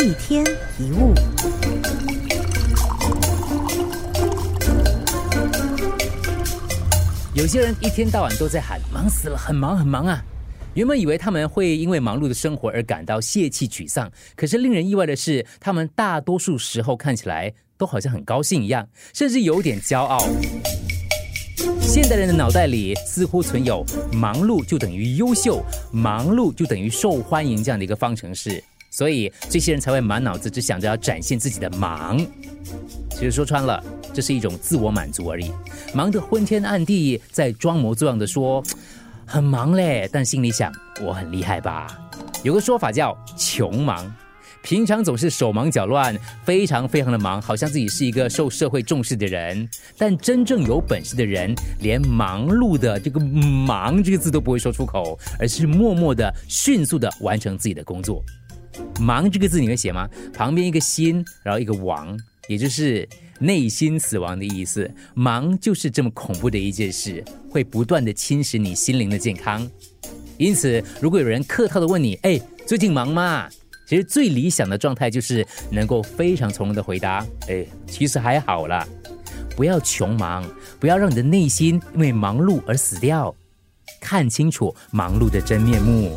一天一物。有些人一天到晚都在喊“忙死了，很忙很忙啊”。原本以为他们会因为忙碌的生活而感到泄气沮丧，可是令人意外的是，他们大多数时候看起来都好像很高兴一样，甚至有点骄傲。现代人的脑袋里似乎存有“忙碌就等于优秀，忙碌就等于受欢迎”这样的一个方程式，所以这些人才会满脑子只想着要展现自己的忙。其实说穿了，这是一种自我满足而已，忙得昏天暗地，在装模作样的说很忙嘞，但心里想我很厉害吧？有个说法叫“穷忙”，平常总是手忙脚乱，非常非常的忙，好像自己是一个受社会重视的人。但真正有本事的人，连忙碌的这个“忙”这个字都不会说出口，而是默默的、迅速的完成自己的工作。“忙”这个字你会写吗？旁边一个心，然后一个亡。也就是内心死亡的意思，忙就是这么恐怖的一件事，会不断的侵蚀你心灵的健康。因此，如果有人客套的问你，哎，最近忙吗？其实最理想的状态就是能够非常从容的回答，哎，其实还好啦。不要穷忙，不要让你的内心因为忙碌而死掉。看清楚忙碌的真面目。